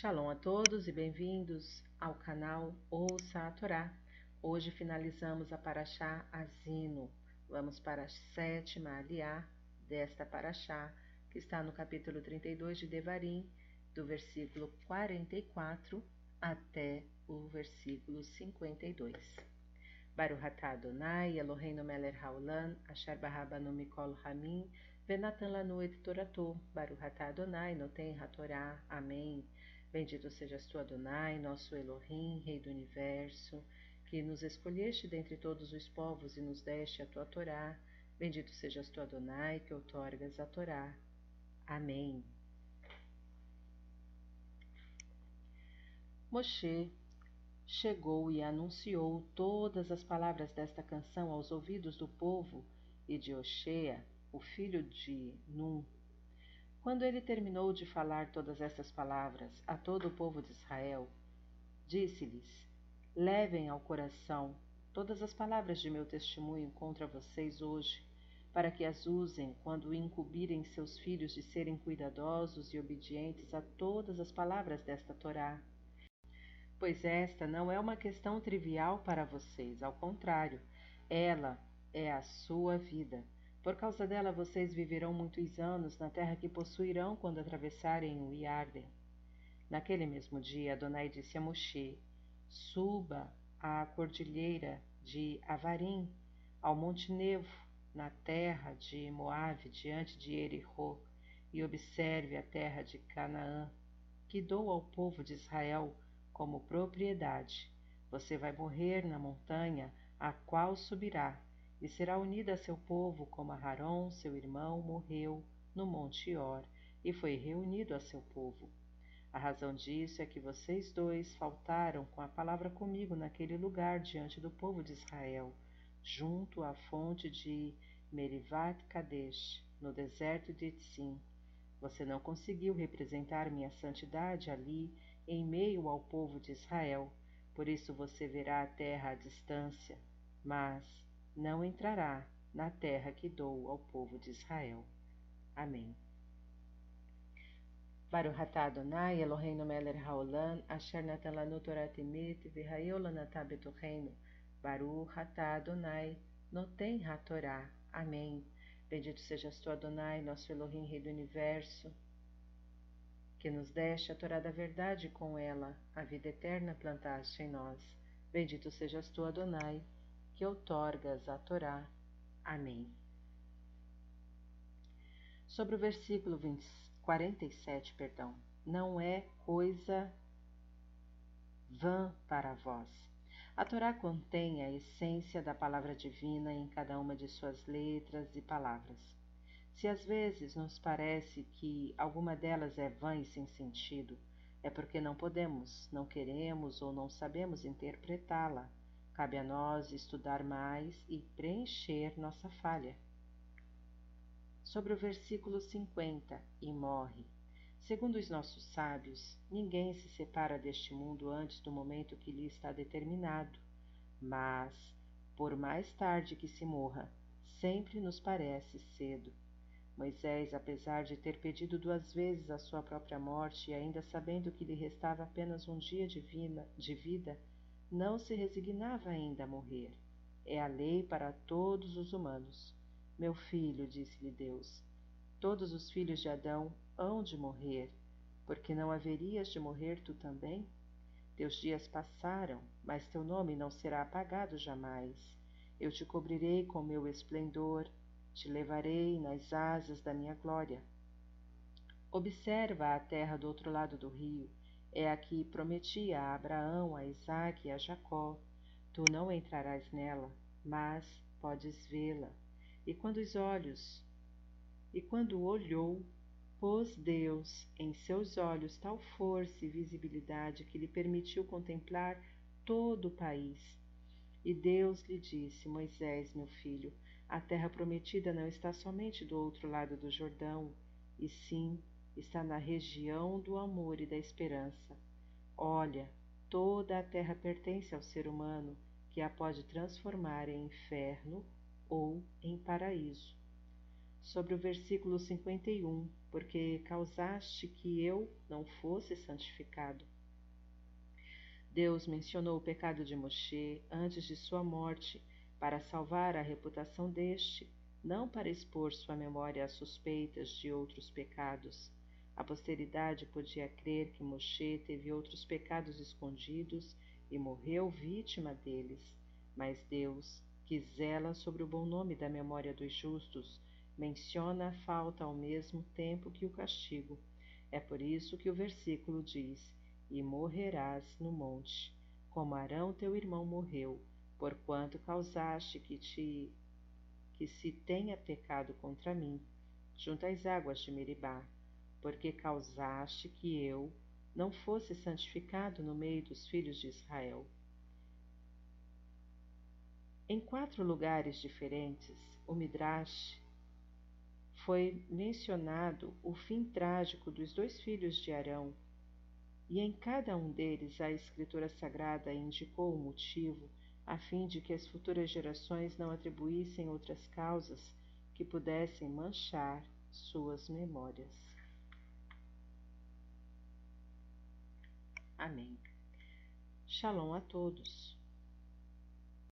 Shalom a todos e bem-vindos ao canal Ouça a Torá. Hoje finalizamos a Paraxá Azino. Vamos para a sétima aliá desta Paraxá, que está no capítulo 32 de Devarim, do versículo 44 até o versículo 52. Baruch atah Adonai, Eloheinu melech haolam, asher barabanu mikol hamim, venatan lanu et torato, Baruch atah Adonai, noten hatorá. Amém. Bendito sejas tu, Adonai, nosso Elohim, Rei do Universo, que nos escolheste dentre todos os povos e nos deste a tua Torá. Bendito sejas tu, Adonai, que outorgas a Torá. Amém. Moshe chegou e anunciou todas as palavras desta canção aos ouvidos do povo e de Oshea, o filho de Num. Quando ele terminou de falar todas estas palavras a todo o povo de Israel, disse-lhes: Levem ao coração todas as palavras de meu testemunho contra vocês hoje, para que as usem quando incumbirem seus filhos de serem cuidadosos e obedientes a todas as palavras desta Torá pois esta não é uma questão trivial para vocês, ao contrário, ela é a sua vida. Por causa dela, vocês viverão muitos anos na terra que possuirão quando atravessarem o Iarden. Naquele mesmo dia, Adonai disse a Moshe: Suba à cordilheira de Avarim, ao Monte Nevo, na terra de Moabe, diante de Erihô, e observe a terra de Canaã, que dou ao povo de Israel como propriedade. Você vai morrer na montanha a qual subirá, e será unida a seu povo como Aharon, seu irmão, morreu no monte Or, e foi reunido a seu povo. A razão disso é que vocês dois faltaram com a palavra comigo naquele lugar diante do povo de Israel, junto à fonte de Merivat Kadesh, no deserto de Etzim. Você não conseguiu representar minha santidade ali em meio ao povo de Israel. Por isso você verá a terra à distância, mas não entrará na terra que dou ao povo de Israel. Amém. Baruch atah Adonai Eloheinu melech haolam asher natan lanu Torah emet v'hayeu lanatah betocheinu Baruch atah Adonai noten hatorá. Amém. Bendito sejas tu, Adonai, nosso Elohim, Rei do Universo, que nos deste a Torá da verdade com ela a vida eterna plantaste em nós. Bendito sejas tu, Adonai, que outorgas a Torá. Amém. Sobre o versículo 20, 47, perdão, não é coisa vã para vós. A Torá contém a essência da palavra divina em cada uma de suas letras e palavras. Se às vezes nos parece que alguma delas é vã e sem sentido, é porque não podemos, não queremos ou não sabemos interpretá-la. Cabe a nós estudar mais e preencher nossa falha. Sobre o versículo 50, e morre. Segundo os nossos sábios, ninguém se separa deste mundo antes do momento que lhe está determinado. Mas, por mais tarde que se morra, sempre nos parece cedo. Moisés, apesar de ter pedido duas vezes a sua própria morte e ainda sabendo que lhe restava apenas um dia de vida, não se resignava ainda a morrer. É a lei para todos os humanos. Meu filho, disse-lhe Deus, todos os filhos de Adão hão de morrer, porque não haverias de morrer tu também? Teus dias passaram, mas teu nome não será apagado jamais. Eu te cobrirei com meu esplendor, te levarei nas asas da minha glória. Observa a terra do outro lado do rio, é a que prometi a Abraão, a Isaque e a Jacó. Tu não entrarás nela, mas podes vê-la. E quando os olhos, e quando olhou, pôs Deus em seus olhos tal força e visibilidade que lhe permitiu contemplar todo o país. E Deus lhe disse: Moisés, meu filho, a terra prometida não está somente do outro lado do Jordão, e sim está na região do amor e da esperança. Olha, toda a terra pertence ao ser humano, que a pode transformar em inferno ou em paraíso. sobre o versículo 51, porque causaste que eu não fosse santificado. Deus mencionou o pecado de Moshe antes de sua morte para salvar a reputação deste, não para expor sua memória às suspeitas de outros pecados. A posteridade podia crer que Moshe teve outros pecados escondidos e morreu vítima deles, mas Deus, que zela sobre o bom nome da memória dos justos, menciona a falta ao mesmo tempo que o castigo. É por isso que o versículo diz: E morrerás no monte, como Arão teu irmão morreu, porquanto causaste que te que se tenha pecado contra mim, junto às águas de Meribá, porque causaste que eu não fosse santificado no meio dos filhos de Israel. Em quatro lugares diferentes, o Midrash foi mencionado o fim trágico dos dois filhos de Arão, e em cada um deles a Escritura Sagrada indicou o motivo a fim de que as futuras gerações não atribuíssem outras causas que pudessem manchar suas memórias. Amém. Shalom a todos.